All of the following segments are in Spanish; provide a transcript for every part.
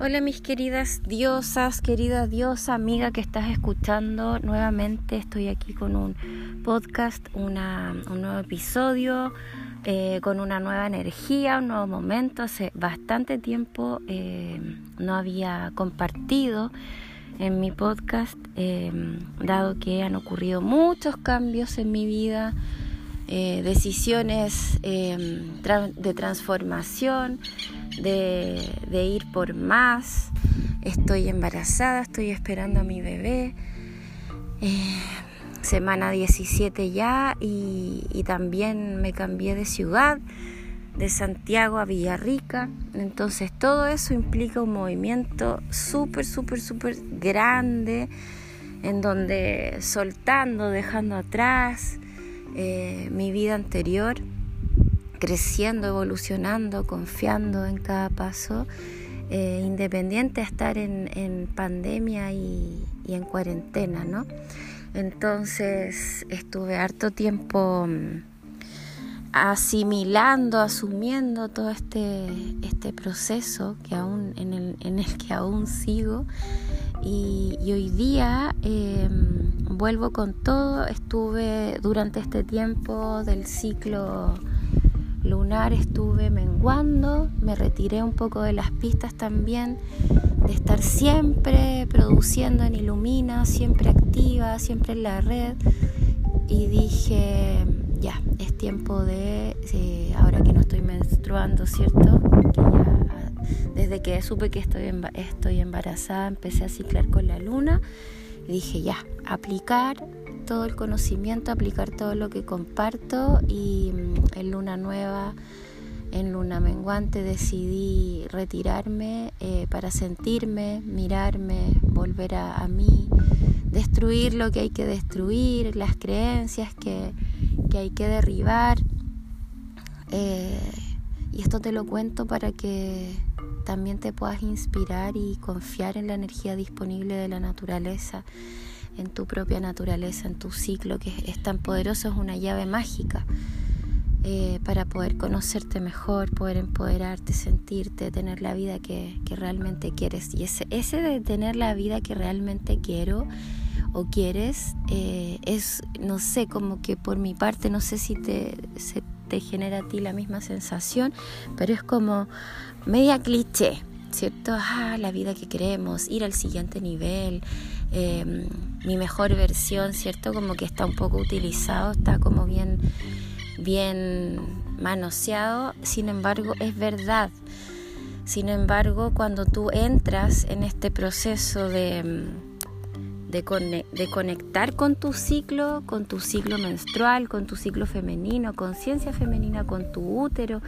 Hola mis queridas diosas, querida diosa, amiga que estás escuchando. Nuevamente estoy aquí con un podcast, un nuevo episodio, eh, con una nueva energía, un nuevo momento. Hace bastante tiempo eh, no había compartido en mi podcast, eh, dado que han ocurrido muchos cambios en mi vida, decisiones de transformación de, ir por más. Estoy embarazada, estoy esperando a mi bebé. Eh, semana 17 ya y, también me cambié de ciudad, de Santiago a Villarrica. Entonces todo eso implica un movimiento súper, súper, súper grande en donde soltando, dejando atrás eh, mi vida anterior creciendo, evolucionando, confiando en cada paso, eh, independiente de estar en, pandemia y, en cuarentena, ¿no? Entonces estuve harto tiempo mm, asimilando, asumiendo todo este, este proceso que aún, en, el, en el que aún sigo. Y, hoy día em, vuelvo con todo. Estuve durante este tiempo del ciclo lunar estuve menguando, me retiré un poco de las pistas también, de estar siempre produciendo en Ilumina, siempre activa, siempre en la red. Y dije, ya, es tiempo de, ahora que no estoy menstruando, ¿cierto? Desde que supe que estoy, estoy embarazada, empecé a ciclar con la luna. Y dije, ya, aplicar todo el conocimiento, aplicar todo lo que comparto y mm, en luna nueva, en luna menguante decidí retirarme eh, para sentirme, mirarme, volver a, mí, destruir lo que hay que destruir, las creencias que, hay que derribar. Eh, y esto te lo cuento para que también te puedas inspirar y confiar en la energía disponible de la naturaleza en tu propia naturaleza, en tu ciclo que es tan poderoso, es una llave mágica eh, para poder conocerte mejor, poder empoderarte, sentirte, tener la vida que, realmente quieres. Y ese, de tener la vida que realmente quiero o quieres eh, es, no sé, como que por mi parte, no sé si te, se te genera a ti la misma sensación, pero es como media cliché, ¿cierto? Ah, la vida que queremos, ir al siguiente nivel. Em, mi mejor versión, ¿cierto? Como que está un poco utilizado, está como bien, bien manoseado, sin embargo es verdad. Sin embargo, cuando tú entras en este proceso de, de, de conectar con tu ciclo, con tu ciclo menstrual, con tu ciclo femenino, conciencia femenina, con tu útero,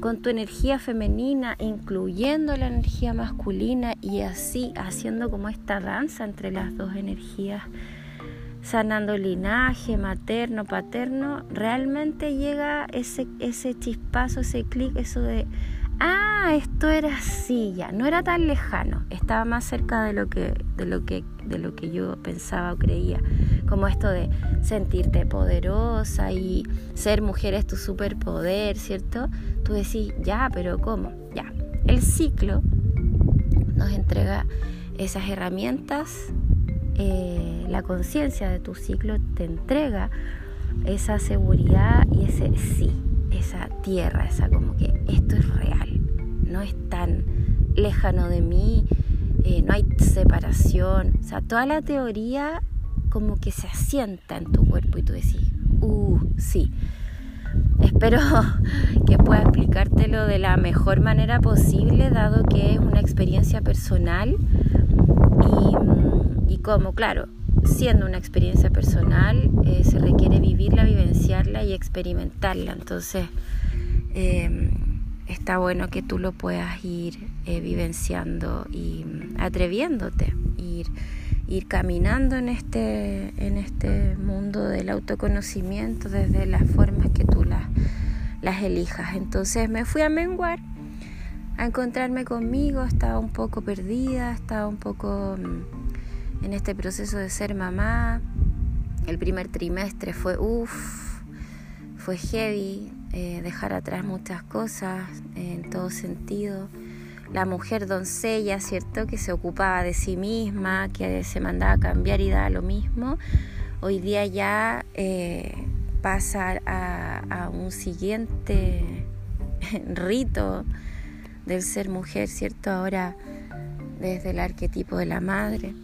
con tu energía femenina, incluyendo la energía masculina y así haciendo como esta danza entre las dos energías, sanando linaje materno, paterno, realmente llega ese, ese chispazo, ese clic, eso de, ah, esto era así ya, no era tan lejano, estaba más cerca de lo que, de lo que, de lo que yo pensaba o creía, como esto de sentirte poderosa y ser mujer es tu superpoder, ¿cierto? Tú decís, ya, pero ¿cómo? Ya. El ciclo nos entrega esas herramientas, eh, la conciencia de tu ciclo te entrega esa seguridad y ese sí, esa tierra, esa como que esto es real, no es tan lejano de mí, eh, no hay separación, o sea, toda la teoría como que se asienta en tu cuerpo y tú decís, uh, sí. Espero que pueda explicártelo de la mejor manera posible, dado que es una experiencia personal y, y como, claro, siendo una experiencia personal, eh, se requiere vivirla, vivenciarla y experimentarla. Entonces, eh, está bueno que tú lo puedas ir eh, vivenciando y atreviéndote, ir, ir caminando en este, en este mundo del autoconocimiento desde las formas que tú las, las elijas. Entonces me fui a menguar a encontrarme conmigo, estaba un poco perdida, estaba un poco mm, en este proceso de ser mamá. El primer trimestre fue uff, fue heavy, eh, dejar atrás muchas cosas en todo sentido. La mujer doncella, ¿cierto? Que se ocupaba de sí misma, que se mandaba a cambiar y daba lo mismo, hoy día ya eh, pasa a, un siguiente rito del ser mujer, ¿cierto? Ahora desde el arquetipo de la madre.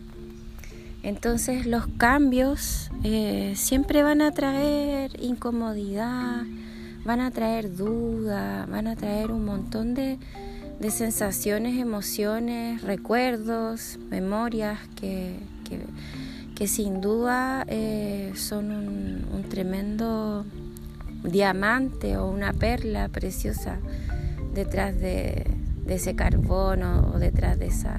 Entonces los cambios eh, siempre van a traer incomodidad, van a traer duda, van a traer un montón de, sensaciones, emociones, recuerdos, memorias que, que, sin duda eh, son un, tremendo diamante o una perla preciosa detrás de, ese carbono o detrás de esa,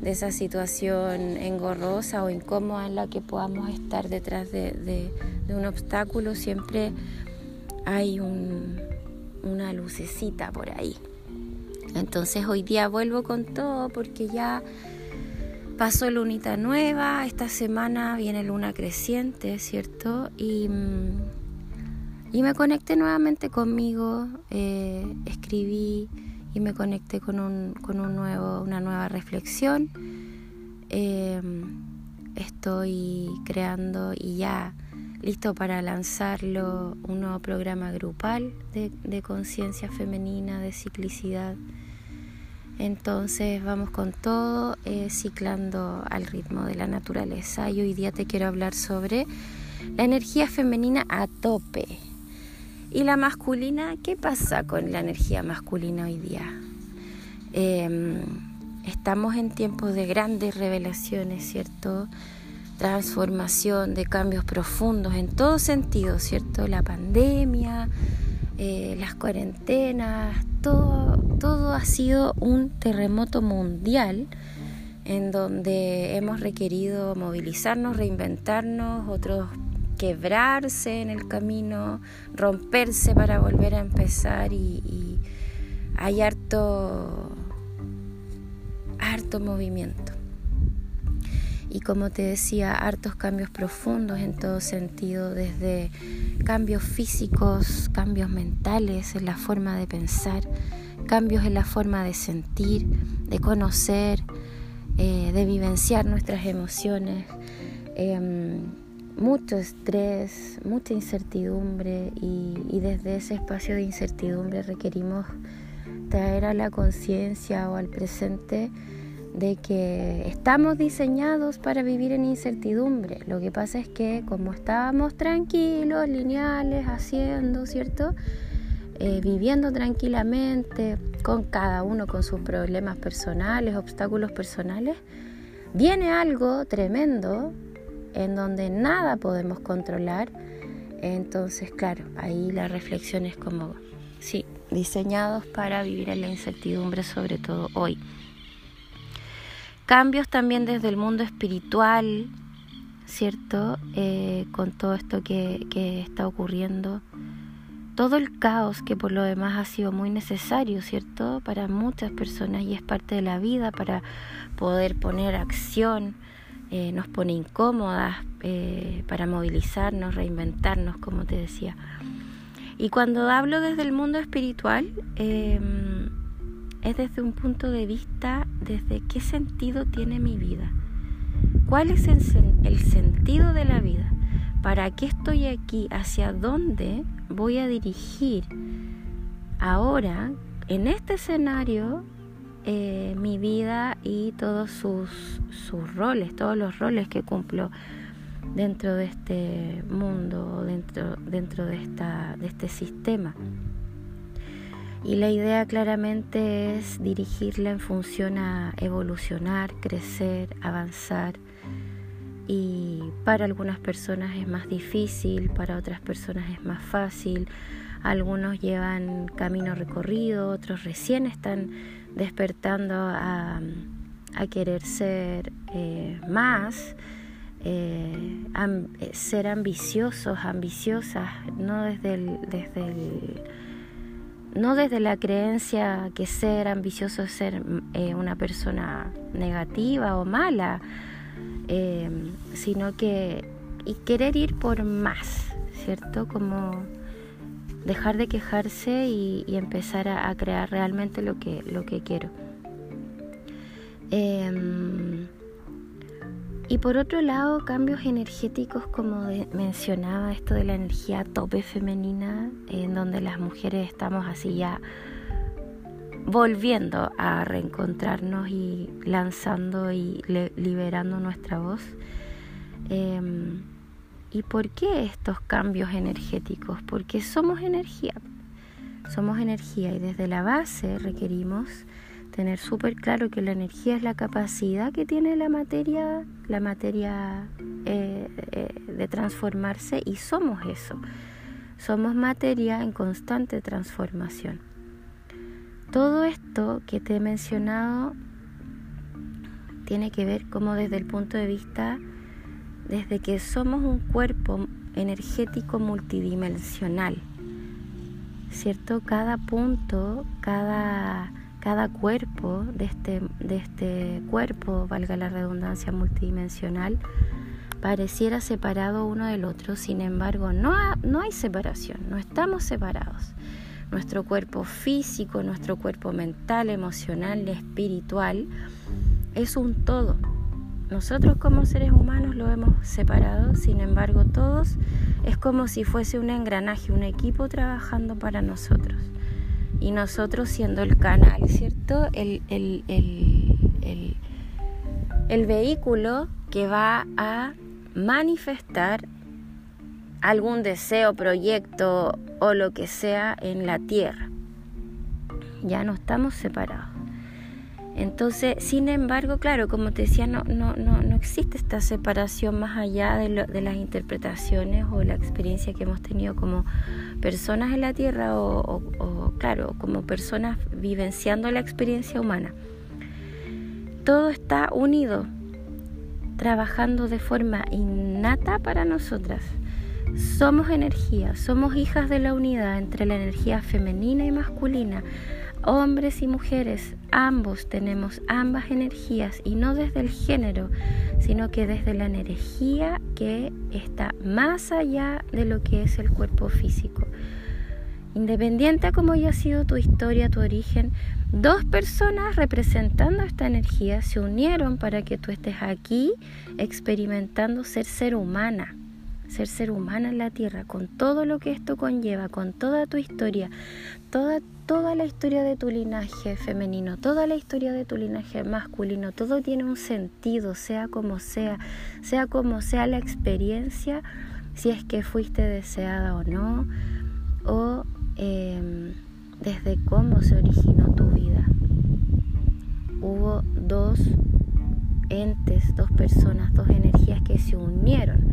de esa situación engorrosa o incómoda en la que podamos estar detrás de, de un obstáculo, siempre hay una lucecita por ahí. Entonces hoy día vuelvo con todo porque ya pasó lunita nueva, esta semana viene luna creciente, ¿cierto? Y, mm, y me conecté nuevamente conmigo, eh, escribí y me conecté con, un, con un nuevo, una nueva reflexión. Eh, estoy creando y ya listo para lanzarlo un nuevo programa grupal de, conciencia femenina, de ciclicidad. Entonces vamos con todo, eh, ciclando al ritmo de la naturaleza. Y hoy día te quiero hablar sobre la energía femenina a tope. Y la masculina, ¿qué pasa con la energía masculina hoy día? Em, estamos en tiempos de grandes revelaciones, ¿cierto? transformación, de cambios profundos en todo sentido, ¿cierto? La pandemia, eh, las cuarentenas, todo, todo ha sido un terremoto mundial en donde hemos requerido movilizarnos, reinventarnos, otros quebrarse en el camino, romperse para volver a empezar y, hay harto, harto movimiento. Y como te decía, hartos cambios profundos en todo sentido, desde cambios físicos, cambios mentales en la forma de pensar, cambios en la forma de sentir, de conocer, eh, de vivenciar nuestras emociones, em, mucho estrés, mucha incertidumbre y, y desde ese espacio de incertidumbre requerimos traer a la conciencia o al presente de que estamos diseñados para vivir en incertidumbre. Lo que pasa es que como estábamos tranquilos, lineales, haciendo, ¿cierto? Eh, viviendo tranquilamente, con cada uno con sus problemas personales, obstáculos personales, viene algo tremendo en donde nada podemos controlar. Entonces, claro, ahí la reflexión es como, sí, diseñados para vivir en la incertidumbre, sobre todo hoy cambios también desde el mundo espiritual, ¿cierto? Eh, con todo esto que, que, está ocurriendo. Todo el caos que por lo demás ha sido muy necesario, ¿cierto? Para muchas personas y es parte de la vida para poder poner acción, eh, nos pone incómodas eh, para movilizarnos, reinventarnos, como te decía. Y cuando hablo desde el mundo espiritual, es desde un punto de vista desde qué sentido tiene mi vida. ¿Cuál es el, sentido de la vida? ¿Para qué estoy aquí? ¿Hacia dónde voy a dirigir ahora, en este escenario, eh, mi vida y todos sus, sus roles, todos los roles que cumplo dentro de este mundo, dentro, dentro de, esta, de este sistema? Y la idea claramente es dirigirla en función a evolucionar, crecer, avanzar. Y para algunas personas es más difícil, para otras personas es más fácil. Algunos llevan camino recorrido, otros recién están despertando a, querer ser eh, más, eh, ser ambiciosos, ambiciosas, no desde el, desde el no desde la creencia que ser ambicioso es ser eh, una persona negativa o mala, eh, sino que y querer ir por más, ¿cierto? Como dejar de quejarse y, empezar a, crear realmente lo que, lo que quiero. Em, y por otro lado, cambios energéticos, como mencionaba, esto de la energía tope femenina, en donde las mujeres estamos así ya volviendo a reencontrarnos y lanzando y liberando nuestra voz. Em, ¿Y por qué estos cambios energéticos? Porque somos energía. Somos energía y desde la base requerimos tener súper claro que la energía es la capacidad que tiene la materia, la materia eh, eh, de transformarse y somos eso. Somos materia en constante transformación. Todo esto que te he mencionado tiene que ver como desde el punto de vista desde que somos un cuerpo energético multidimensional, ¿cierto? Cada punto, cada, cada cuerpo de este, de este cuerpo, valga la redundancia multidimensional, pareciera separado uno del otro, sin embargo no, no hay separación, no estamos separados. Nuestro cuerpo físico, nuestro cuerpo mental, emocional, espiritual, es un todo nosotros como seres humanos lo hemos separado, sin embargo todos es como si fuese un engranaje, un equipo trabajando para nosotros. Y nosotros siendo el canal, ¿cierto? El, el, el, el vehículo que va a manifestar algún deseo, proyecto o lo que sea en la tierra. Ya no estamos separados. Entonces, sin embargo, claro, como te decía, no, no, no, no existe esta separación más allá de, lo, de, las interpretaciones o la experiencia que hemos tenido como personas en la Tierra o, o, claro, como personas vivenciando la experiencia humana. Todo está unido, trabajando de forma innata para nosotras. Somos energía, somos hijas de la unidad entre la energía femenina y masculina Hombres y mujeres, ambos tenemos ambas energías y no desde el género, sino que desde la energía que está más allá de lo que es el cuerpo físico. Independiente a cómo haya sido tu historia, tu origen, dos personas representando esta energía se unieron para que tú estés aquí experimentando ser ser humana ser ser humana en la tierra, con todo lo que esto conlleva, con toda tu historia, toda, toda la historia de tu linaje femenino, toda la historia de tu linaje masculino, todo tiene un sentido, sea como sea, sea como sea la experiencia, si es que fuiste deseada o no, o em, desde cómo se originó tu vida. Hubo dos entes, dos personas, dos energías que se unieron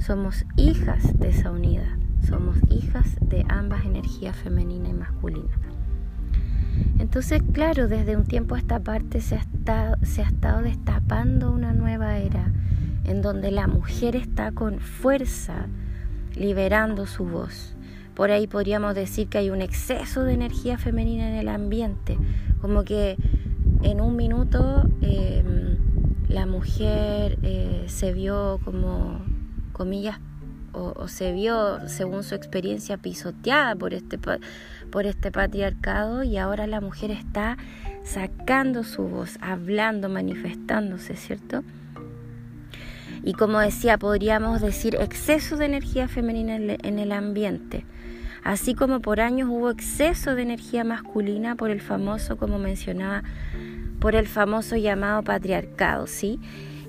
somos hijas de esa unidad, somos hijas de ambas energías femenina y masculina. Entonces, claro, desde un tiempo a esta parte se ha, estado, se ha estado destapando una nueva era en donde la mujer está con fuerza liberando su voz. Por ahí podríamos decir que hay un exceso de energía femenina en el ambiente, como que en un minuto em, la mujer eh, se vio como comillas, o, se vio, según su experiencia, pisoteada por este, por este patriarcado y ahora la mujer está sacando su voz, hablando, manifestándose, ¿cierto? Y como decía, podríamos decir exceso de energía femenina en el ambiente. Así como por años hubo exceso de energía masculina por el famoso, como mencionaba, por el famoso llamado patriarcado, ¿sí?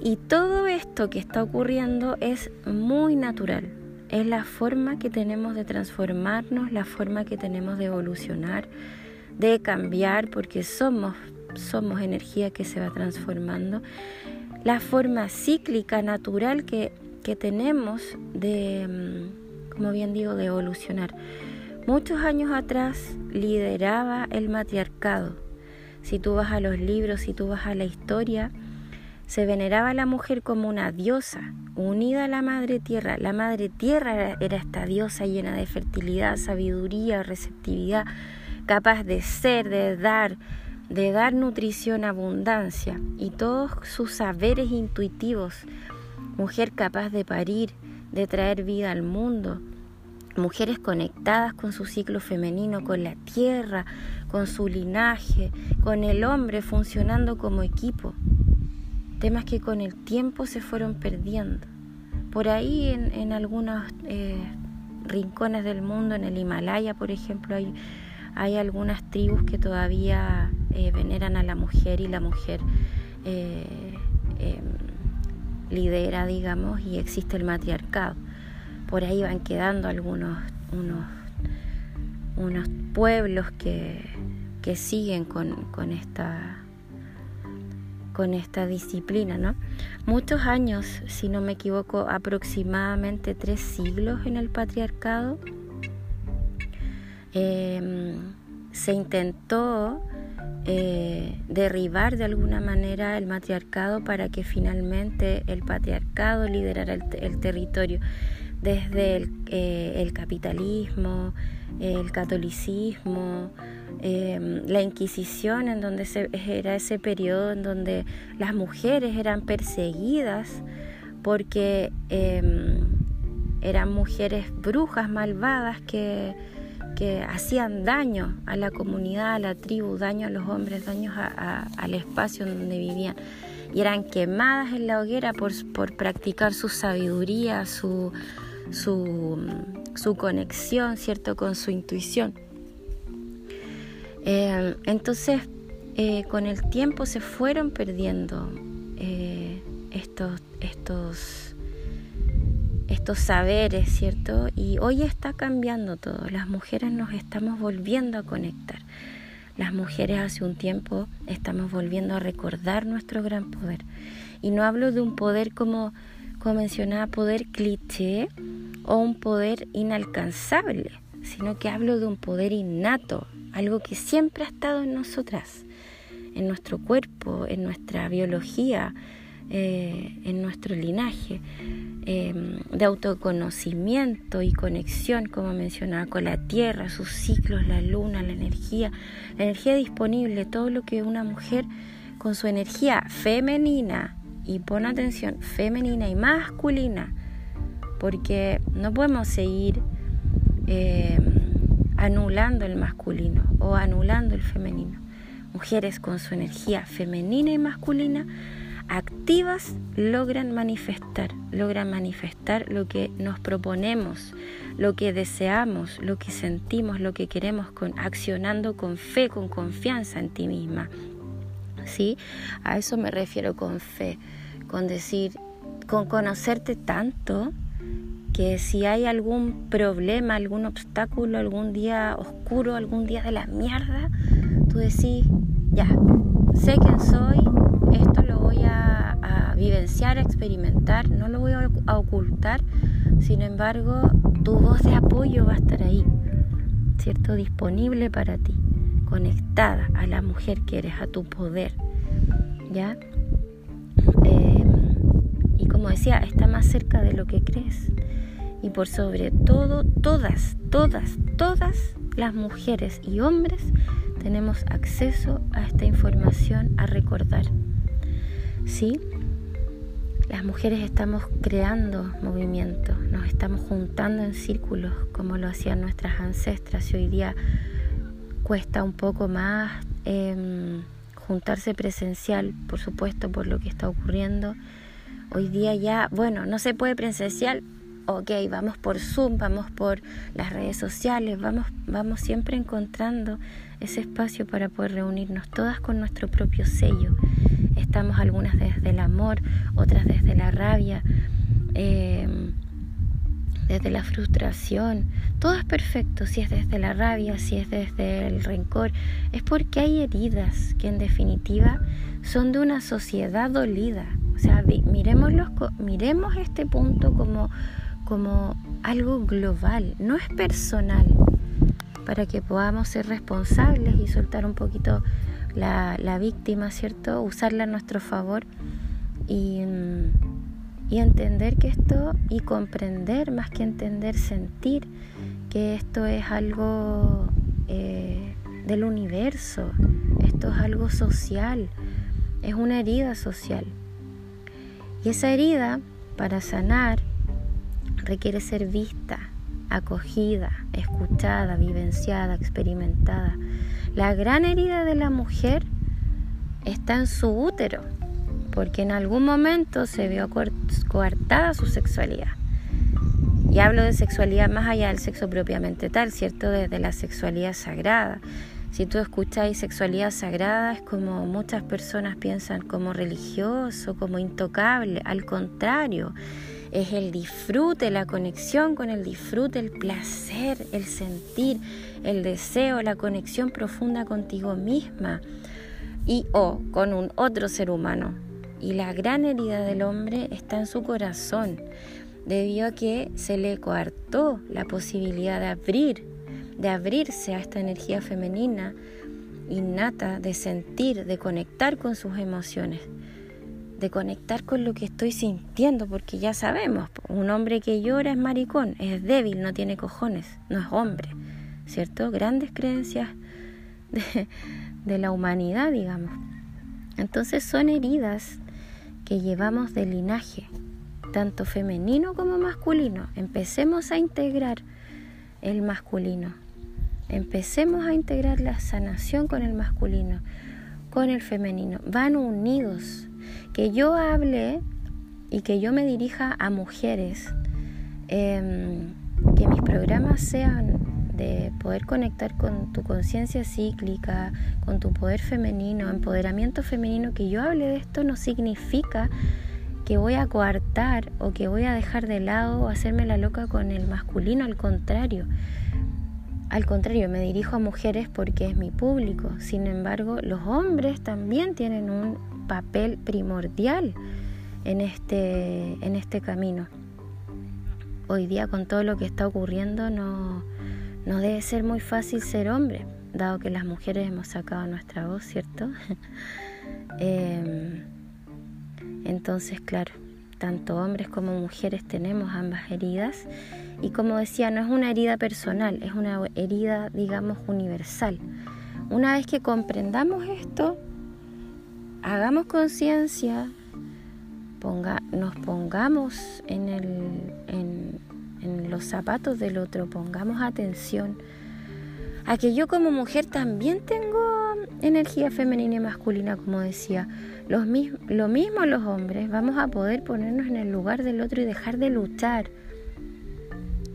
Y todo esto que está ocurriendo es muy natural. Es la forma que tenemos de transformarnos, la forma que tenemos de evolucionar, de cambiar, porque somos, somos energía que se va transformando. La forma cíclica, natural que, que tenemos de, mm, como bien digo, de evolucionar. Muchos años atrás lideraba el matriarcado. Si tú vas a los libros, si tú vas a la historia, se veneraba a la mujer como una diosa, unida a la madre tierra. La madre tierra era, esta diosa llena de fertilidad, sabiduría, receptividad, capaz de ser, de dar, de dar nutrición, abundancia y todos sus saberes intuitivos. Mujer capaz de parir, de traer vida al mundo. Mujeres conectadas con su ciclo femenino, con la tierra, con su linaje, con el hombre funcionando como equipo. Temas que con el tiempo se fueron perdiendo. Por ahí en, algunos eh, rincones del mundo, en el Himalaya por ejemplo, hay, algunas tribus que todavía eh, veneran a la mujer y la mujer eh, em, lidera, digamos, y existe el matriarcado por ahí van quedando algunos unos, unos pueblos que, que siguen con, con, esta con esta disciplina, ¿no? Muchos años, si no me equivoco, aproximadamente tres siglos en el patriarcado, em, se intentó eh, derribar de alguna manera el matriarcado para que finalmente el patriarcado liderara el territorio desde el, eh, capitalismo, el catolicismo, em, la Inquisición, en donde se, era ese periodo en donde las mujeres eran perseguidas porque em, eran mujeres brujas malvadas que, que, hacían daño a la comunidad, a la tribu, daño a los hombres, daño al espacio en donde vivían. Y eran quemadas en la hoguera por, por practicar su sabiduría, su, su, conexión, ¿cierto?, con su intuición. Eh, entonces, eh, con el tiempo se fueron perdiendo eh, estos, estos, estos saberes, ¿cierto? Y hoy está cambiando todo. Las mujeres nos estamos volviendo a conectar. Las mujeres hace un tiempo estamos volviendo a recordar nuestro gran poder. Y no hablo de un poder como como mencionaba, poder cliché o un poder inalcanzable, sino que hablo de un poder innato, algo que siempre ha estado en nosotras, en nuestro cuerpo, en nuestra biología, eh, en nuestro linaje, em, de autoconocimiento y conexión, como mencionaba, con la tierra, sus ciclos, la luna, la energía, la energía disponible, todo lo que una mujer con su energía femenina y pon atención, femenina y masculina, porque no podemos seguir eh, anulando el masculino o anulando el femenino. Mujeres con su energía femenina y masculina activas logran manifestar, logran manifestar lo que nos proponemos, lo que deseamos, lo que sentimos, lo que queremos, con, accionando con fe, con confianza en ti misma. ¿Sí? A eso me refiero con fe con decir, con conocerte tanto que si hay algún problema, algún obstáculo, algún día oscuro, algún día de la mierda, tú decís, ya, sé quién soy, esto lo voy a, vivenciar, a experimentar, no lo voy a, a ocultar, sin embargo, tu voz de apoyo va a estar ahí, ¿cierto? Disponible para ti, conectada a la mujer que eres, a tu poder, ¿ya? Como decía, está más cerca de lo que crees. Y por sobre todo, todas, todas, todas las mujeres y hombres tenemos acceso a esta información a recordar. ¿Sí? Las mujeres estamos creando movimiento, nos estamos juntando en círculos como lo hacían nuestras ancestras y hoy día cuesta un poco más em, juntarse presencial, por supuesto, por lo que está ocurriendo Hoy día ya, bueno, no se puede presencial, ok, vamos por Zoom, vamos por las redes sociales, vamos, vamos siempre encontrando ese espacio para poder reunirnos todas con nuestro propio sello. Estamos algunas desde el amor, otras desde la rabia, em, desde la frustración. Todo es perfecto, si es desde la rabia, si es desde el rencor. Es porque hay heridas que en definitiva son de una sociedad dolida o sea, miremos este punto como, como algo global, no es personal, para que podamos ser responsables y soltar un poquito la, la víctima, ¿cierto? Usarla a nuestro favor y, y entender que esto, y comprender más que entender, sentir que esto es algo eh, del universo, esto es algo social, es una herida social. Y esa herida, para sanar, requiere ser vista, acogida, escuchada, vivenciada, experimentada. La gran herida de la mujer está en su útero, porque en algún momento se vio coartada su sexualidad. Y hablo de sexualidad más allá del sexo propiamente tal, ¿cierto? Desde la sexualidad sagrada. Si tú escuchas sexualidad sagrada es como muchas personas piensan como religioso, como intocable. Al contrario, es el disfrute, la conexión con el disfrute, el placer, el sentir, el deseo, la conexión profunda contigo misma y o con un otro ser humano. Y la gran herida del hombre está en su corazón, debido a que se le coartó la posibilidad de abrir, de abrirse a esta energía femenina innata, de sentir, de conectar con sus emociones, de conectar con lo que estoy sintiendo, porque ya sabemos, un hombre que llora es maricón, es débil, no tiene cojones, no es hombre, ¿cierto? Grandes creencias de, la humanidad, digamos. Entonces son heridas que llevamos de linaje, tanto femenino como masculino. Empecemos a integrar el masculino. Empecemos a integrar la sanación con el masculino, con el femenino. Van unidos. Que yo hable y que yo me dirija a mujeres, em, que mis programas sean de poder conectar con tu conciencia cíclica, con tu poder femenino, empoderamiento femenino, que yo hable de esto no significa que voy a coartar o que voy a dejar de lado o hacerme la loca con el masculino, al contrario. Al contrario, me dirijo a mujeres porque es mi público. Sin embargo, los hombres también tienen un papel primordial en este, en este camino. Hoy día con todo lo que está ocurriendo no, no debe ser muy fácil ser hombre, dado que las mujeres hemos sacado nuestra voz, ¿cierto? Em, entonces, claro, tanto hombres como mujeres tenemos ambas heridas y como decía, no es una herida personal, es una herida, digamos, universal. Una vez que comprendamos esto, hagamos conciencia, ponga, nos pongamos en, el, en, en los zapatos del otro, pongamos atención a que yo como mujer también tengo energía femenina y masculina, como decía. Los lo mismo los hombres, vamos a poder ponernos en el lugar del otro y dejar de luchar.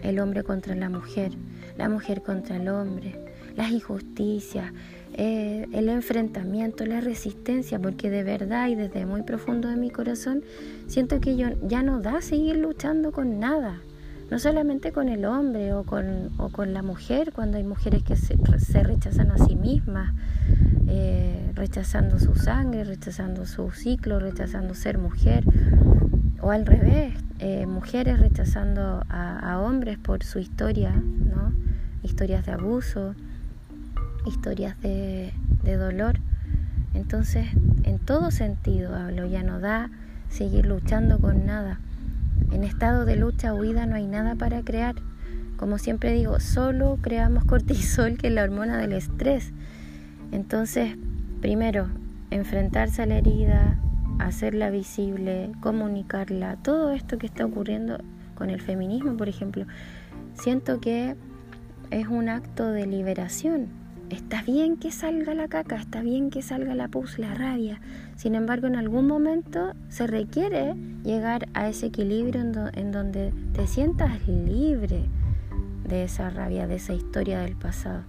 El hombre contra la mujer, la mujer contra el hombre, las injusticias, eh, el enfrentamiento, la resistencia, porque de verdad y desde muy profundo de mi corazón siento que yo ya no da seguir luchando con nada no solamente con el hombre o con, o con la mujer, cuando hay mujeres que se, rechazan a sí mismas, eh, rechazando su sangre, rechazando su ciclo, rechazando ser mujer, o al revés, eh, mujeres rechazando a, hombres por su historia, ¿no? historias de abuso, historias de, de dolor. Entonces, en todo sentido hablo, ya no da seguir luchando con nada. En estado de lucha o huida no hay nada para crear. Como siempre digo, solo creamos cortisol, que es la hormona del estrés. Entonces, primero, enfrentarse a la herida, hacerla visible, comunicarla, todo esto que está ocurriendo con el feminismo, por ejemplo, siento que es un acto de liberación, Está bien que salga la caca, está bien que salga la pus, la rabia. Sin embargo, en algún momento se requiere llegar a ese equilibrio en, donde te sientas libre de esa rabia, de esa historia del pasado.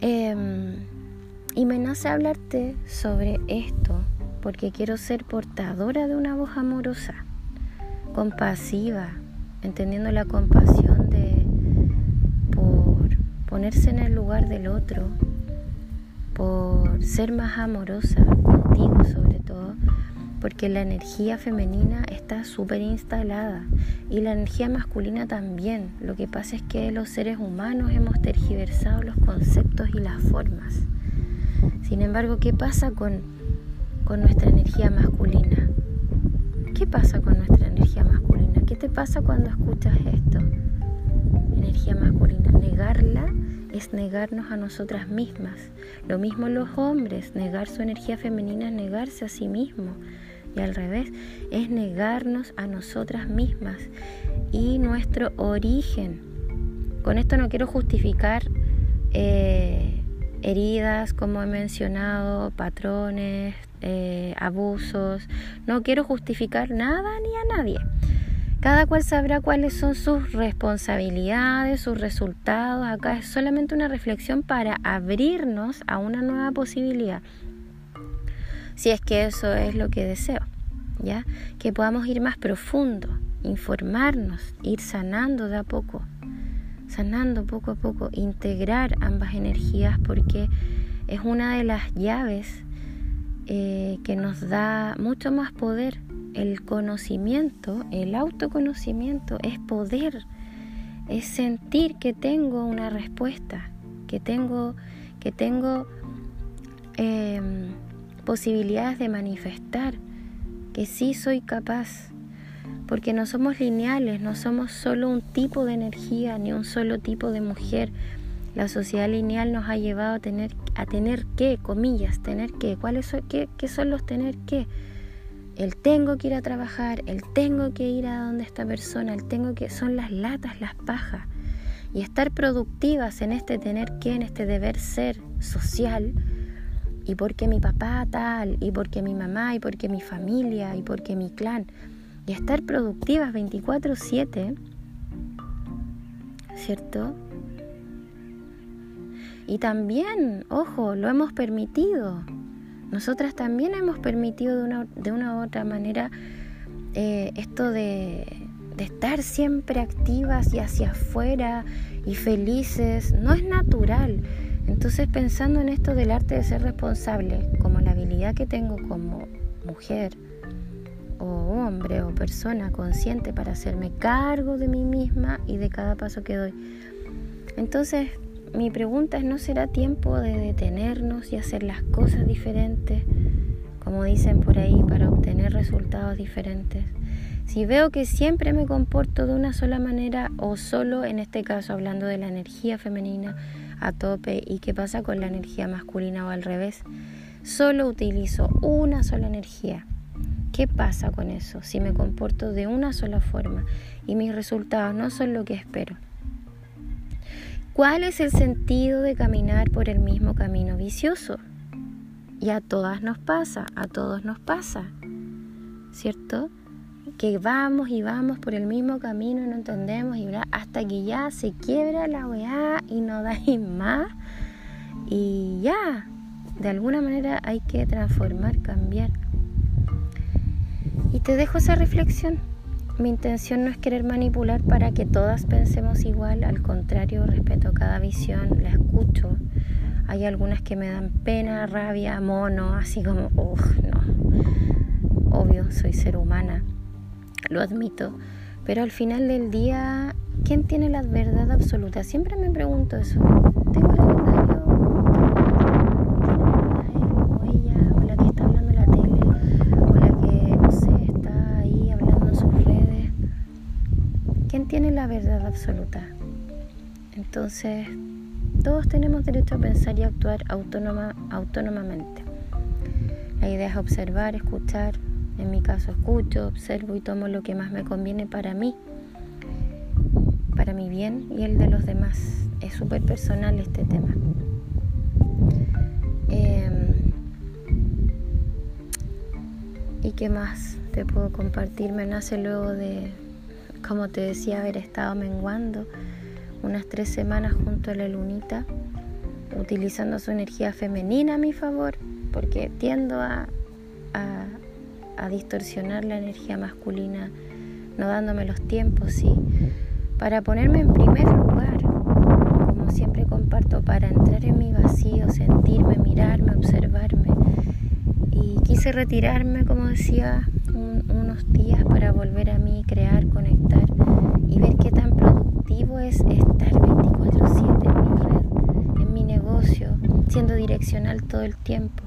Em, y me nace hablarte sobre esto porque quiero ser portadora de una voz amorosa, compasiva, entendiendo la compasión ponerse en el lugar del otro, por ser más amorosa contigo sobre todo, porque la energía femenina está súper instalada y la energía masculina también. Lo que pasa es que los seres humanos hemos tergiversado los conceptos y las formas. Sin embargo, ¿qué pasa con, con nuestra energía masculina? ¿Qué pasa con nuestra energía masculina? ¿Qué te pasa cuando escuchas esto? Energía masculina, negarla es negarnos a nosotras mismas. Lo mismo los hombres, negar su energía femenina es negarse a sí mismo. Y al revés, es negarnos a nosotras mismas. y nuestro origen. Con esto no quiero justificar eh, heridas, como he mencionado, patrones, eh, abusos. No quiero justificar nada ni a nadie. Cada cual sabrá cuáles son sus responsabilidades, sus resultados. Acá es solamente una reflexión para abrirnos a una nueva posibilidad. Si es que eso es lo que deseo, ¿ya? Que podamos ir más profundo, informarnos, ir sanando de a poco, sanando poco a poco, integrar ambas energías porque es una de las llaves eh, que nos da mucho más poder el conocimiento, el autoconocimiento es poder, es sentir que tengo una respuesta, que tengo, que tengo em, posibilidades de manifestar, que sí soy capaz, porque no somos lineales, no somos solo un tipo de energía ni un solo tipo de mujer. La sociedad lineal nos ha llevado a tener, a tener que, comillas, tener que. ¿Cuáles son, qué, qué son los tener que? El tengo que ir a trabajar, el tengo que ir a donde esta persona, el tengo que son las latas, las pajas. Y estar productivas en este tener que, en este deber ser social, y porque mi papá tal, y porque mi mamá, y porque mi familia, y porque mi clan, y estar productivas 24/7, ¿cierto? Y también, ojo, lo hemos permitido. Nosotras también hemos permitido de una, de una u otra manera eh, esto de, de estar siempre activas y hacia afuera y felices. No es natural. Entonces pensando en esto del arte de ser responsable, como la habilidad que tengo como mujer o hombre o persona consciente para hacerme cargo de mí misma y de cada paso que doy. Entonces mi pregunta es, ¿no será tiempo de detenernos y hacer las cosas diferentes, como dicen por ahí, para obtener resultados diferentes? Si veo que siempre me comporto de una sola manera o solo en este caso hablando de la energía femenina a tope y qué pasa con la energía masculina o al revés, solo utilizo una sola energía. ¿Qué pasa con eso si me comporto de una sola forma y mis resultados no son lo que espero? ¿Cuál es el sentido de caminar por el mismo camino vicioso? Y a todas nos pasa, a todos nos pasa, ¿cierto? Que vamos y vamos por el mismo camino y no entendemos y hasta que ya se quiebra la weá y no da más y ya, de alguna manera hay que transformar, cambiar. Y te dejo esa reflexión. Mi intención no es querer manipular para que todas pensemos igual, al contrario, respeto cada visión, la escucho. Hay algunas que me dan pena, rabia, mono, así como, uff, no. Obvio, soy ser humana, lo admito, pero al final del día, ¿quién tiene la verdad absoluta? Siempre me pregunto eso. ¿Tengo la la verdad absoluta. Entonces, todos tenemos derecho a pensar y actuar autónoma, autónomamente. La idea es observar, escuchar. En mi caso, escucho, observo y tomo lo que más me conviene para mí, para mi bien y el de los demás. Es súper personal este tema. Em, ¿Y qué más te puedo compartir? Me nace luego de como te decía, haber estado menguando unas tres semanas junto a la lunita, utilizando su energía femenina a mi favor, porque tiendo a, a, distorsionar la energía masculina, no dándome los tiempos, sí, para ponerme en primer lugar, como siempre comparto, para entrar en mi vacío, sentirme, mirarme, observarme. Y quise retirarme, como decía, días para volver a mí, crear, conectar y ver qué tan productivo es estar 24/7 en mi red, en mi negocio, siendo direccional todo el tiempo.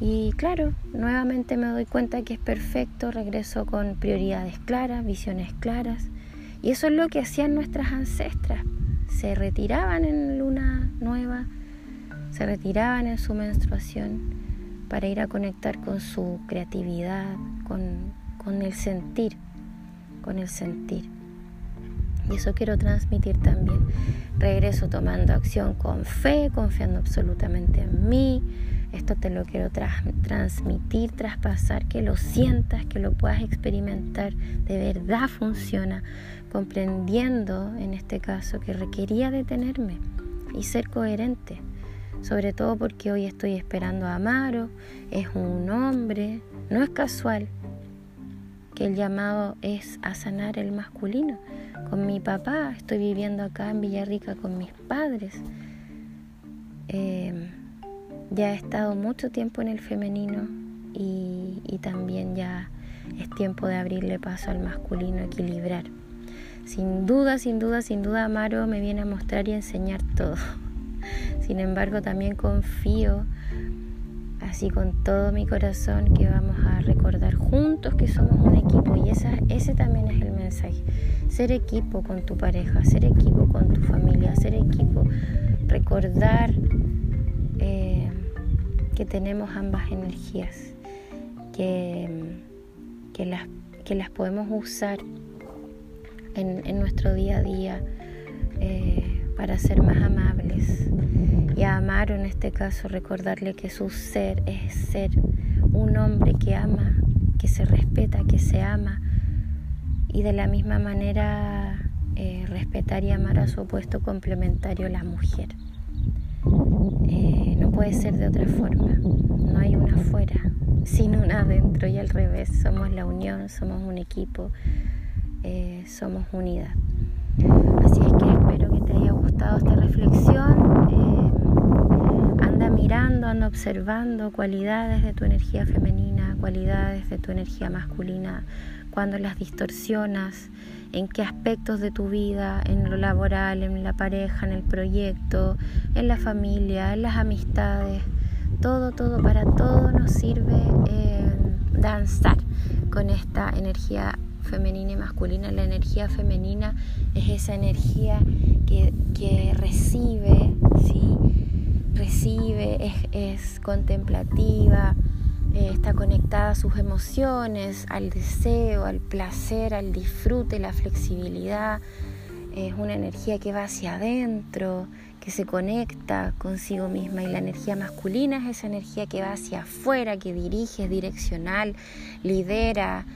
Y claro, nuevamente me doy cuenta que es perfecto, regreso con prioridades claras, visiones claras. Y eso es lo que hacían nuestras ancestras. Se retiraban en luna nueva, se retiraban en su menstruación para ir a conectar con su creatividad, con, el sentir, con el sentir. Y eso quiero transmitir también. Regreso tomando acción con fe, confiando absolutamente en mí. Esto te lo quiero transmitir, traspasar, que lo sientas, que lo puedas experimentar. De verdad funciona, comprendiendo en este caso que requería detenerme y ser coherente. Sobre todo porque hoy estoy esperando a Amaro, es un hombre, no es casual que el llamado es a sanar el masculino con mi papá, estoy viviendo acá en Villarrica con mis padres. Em, ya he estado mucho tiempo en el femenino y, y también ya es tiempo de abrirle paso al masculino, equilibrar. Sin duda, sin duda, sin duda, Amaro me viene a mostrar y enseñar todo. Sin embargo, también confío así con todo mi corazón que vamos a recordar juntos que somos un equipo y esa, ese también es el mensaje. Ser equipo con tu pareja, ser equipo con tu familia, ser equipo, recordar eh, que tenemos ambas energías, que, que, las, que las podemos usar en, nuestro día a día eh, para ser más amables y a Amar en este caso recordarle que su ser es ser un hombre que ama, que se respeta, que se ama y de la misma manera eh, respetar y amar a su opuesto complementario, la mujer. Eh, no puede ser de otra forma, no hay una afuera, sino una adentro y al revés, somos la unión, somos un equipo, eh, somos unidad. Así es que espero que te haya esta reflexión anda mirando, anda observando cualidades de tu energía femenina, cualidades de tu energía masculina, cuando las distorsionas, en qué aspectos de tu vida, en lo laboral, en la pareja, en el proyecto, en la familia, en las amistades, todo, todo, para todo nos sirve eh, danzar con esta energía femenina y masculina. La energía femenina es esa energía que, que recibe, ¿sí? recibe, es, contemplativa, eh, está conectada a sus emociones, al deseo, al placer, al disfrute, la flexibilidad. Es una energía que va hacia adentro, que se conecta consigo misma y la energía masculina es esa energía que va hacia afuera, que dirige, es direccional, lidera,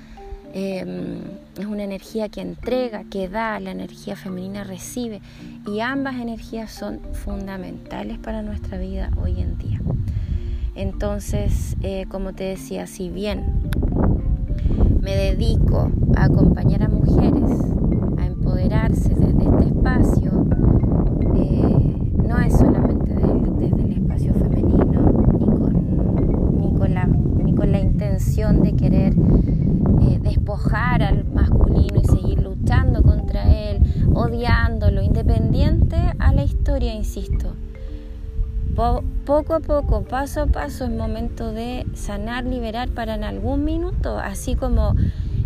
Em, es una energía que entrega, que da, la energía femenina recibe y ambas energías son fundamentales para nuestra vida hoy en día. Entonces, eh, como te decía, si bien me dedico a acompañar a mujeres a empoderarse desde este espacio, eh, no es solamente desde el espacio femenino ni con, ni con, la, ni con la intención de querer despojar al masculino y seguir luchando contra él, odiándolo, independiente a la historia, insisto. poco a poco, paso a paso, es momento de sanar, liberar para en algún minuto, así como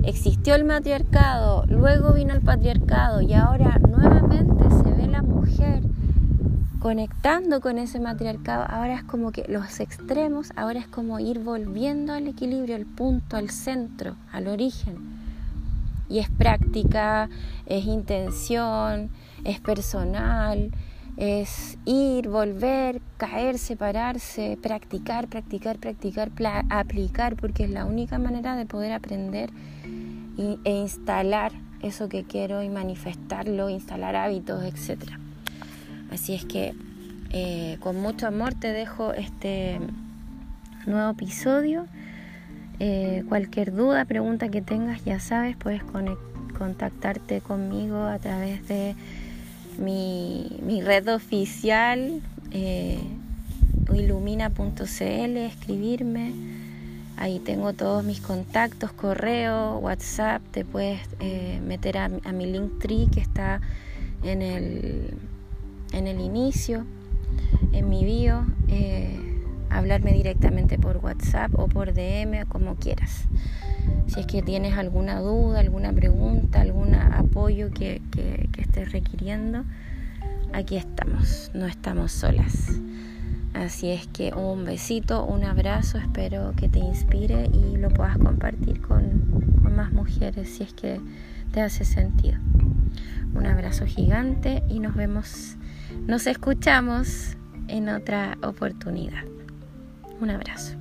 existió el matriarcado, luego vino el patriarcado y ahora nuevamente se ve la mujer conectando con ese matriarcado, ahora es como que los extremos, ahora es como ir volviendo al equilibrio, al punto, al centro, al origen. Y es práctica, es intención, es personal, es ir, volver, caer, separarse, practicar, practicar, practicar, aplicar, porque es la única manera de poder aprender e instalar eso que quiero y manifestarlo, instalar hábitos, etcétera. Así es que eh, con mucho amor te dejo este nuevo episodio. Eh, cualquier duda, pregunta que tengas, ya sabes, puedes contactarte conmigo a través de mi, red oficial eh, ilumina.cl, escribirme. Ahí tengo todos mis contactos, correo, WhatsApp. Te puedes meter a, a mi link tree que está en el en el inicio, en mi bio, eh, hablarme directamente por WhatsApp o por DM, como quieras. Si es que tienes alguna duda, alguna pregunta, algún apoyo que, estés requiriendo, aquí estamos, no estamos solas. Así es que un besito, un abrazo, espero que te inspire y lo puedas compartir con más mujeres si es que te hace sentido. Un abrazo gigante y nos vemos, nos escuchamos en otra oportunidad. Un abrazo.